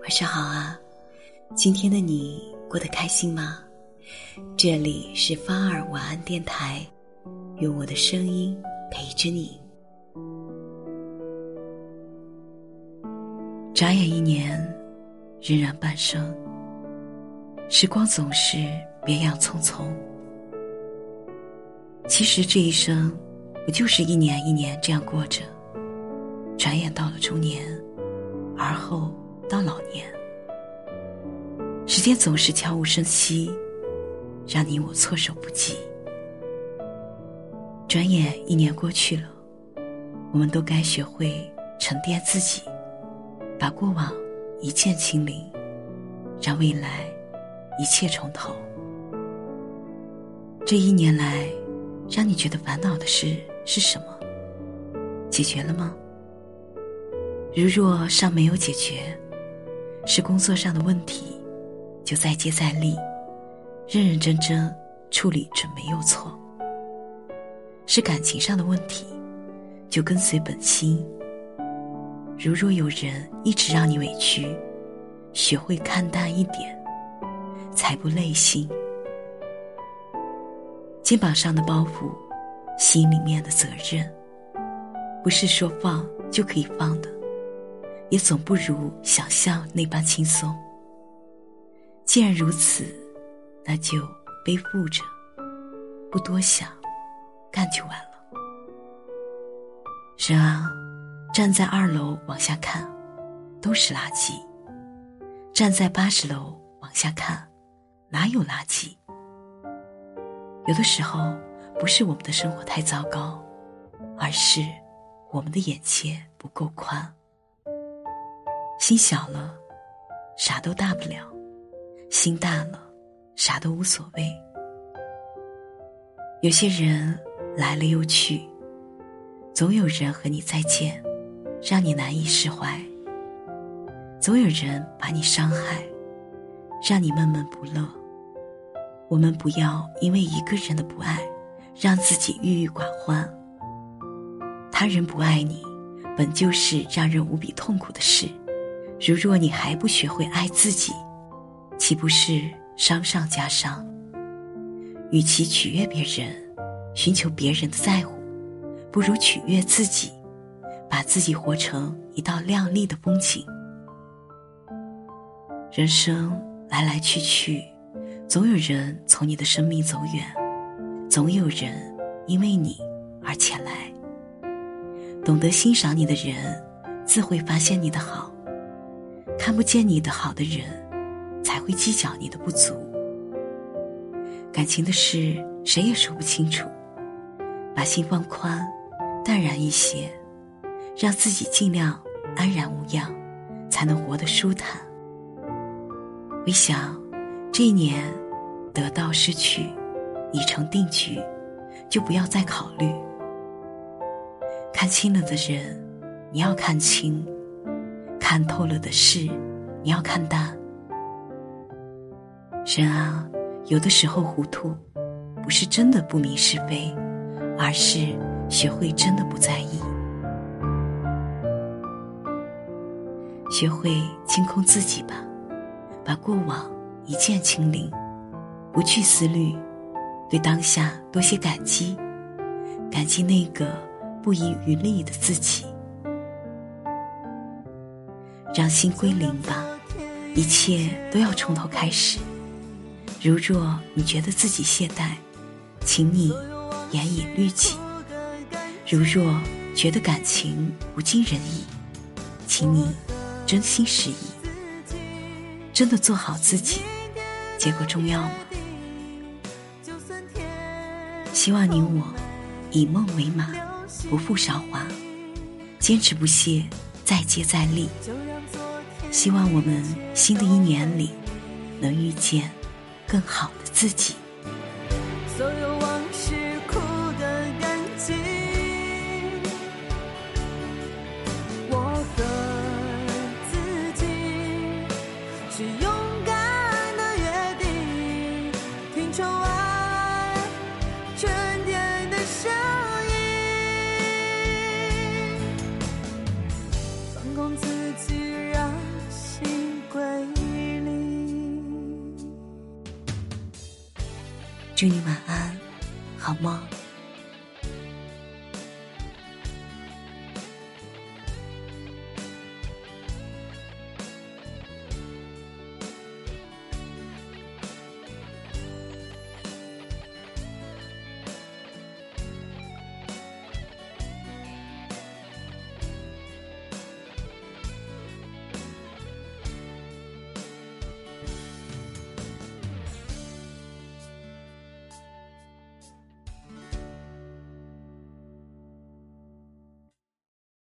晚上好啊！今天的你过得开心吗？这里是芳儿晚安电台，用我的声音陪着你。眨眼一年，荏苒半生，时光总是别样匆匆。其实这一生，不就是一年一年这样过着？转眼到了中年，而后到老年，时间总是悄无声息，让你我措手不及。转眼一年过去了，我们都该学会沉淀自己，把过往一键清零，让未来一切从头。这一年来，让你觉得烦恼的事是什么？解决了吗？如若尚没有解决，是工作上的问题，就再接再厉，认认真真处理准没有错；是感情上的问题，就跟随本心。如若有人一直让你委屈，学会看淡一点，才不累心。肩膀上的包袱，心里面的责任，不是说放就可以放的。也总不如想象那般轻松。既然如此，那就背负着，不多想，干就完了。人啊，站在二楼往下看，都是垃圾；站在八十楼往下看，哪有垃圾？有的时候，不是我们的生活太糟糕，而是我们的眼界不够宽。心小了，啥都大不了；心大了，啥都无所谓。有些人来了又去，总有人和你再见，让你难以释怀；总有人把你伤害，让你闷闷不乐。我们不要因为一个人的不爱，让自己郁郁寡欢。他人不爱你，本就是让人无比痛苦的事。如若你还不学会爱自己，岂不是伤上加伤？与其取悦别人，寻求别人的在乎，不如取悦自己，把自己活成一道亮丽的风景。人生来来去去，总有人从你的生命走远，总有人因为你而前来。懂得欣赏你的人，自会发现你的好。看不见你的好的人，才会计较你的不足。感情的事，谁也说不清楚。把心放宽，淡然一些，让自己尽量安然无恙，才能活得舒坦。回想这一年，得到失去已成定局，就不要再考虑。看清了的人，你要看清。看透了的事，你要看淡。人啊，有的时候糊涂，不是真的不明是非，而是学会真的不在意，学会清空自己吧，把过往一键清零，不去思虑，对当下多些感激，感激那个不遗余力的自己。让心归零吧，一切都要从头开始。如若你觉得自己懈怠，请你严以律己；如若觉得感情不尽人意，请你真心实意。真的做好自己，结果重要吗？希望你我以梦为马，不负韶华，坚持不懈，再接再厉。希望我们新的一年里，能遇见更好的自己。所有往事哭的干净，我和自己是勇敢的约定，听窗外春天的声音，放空自己，让。祝你晚安，好梦。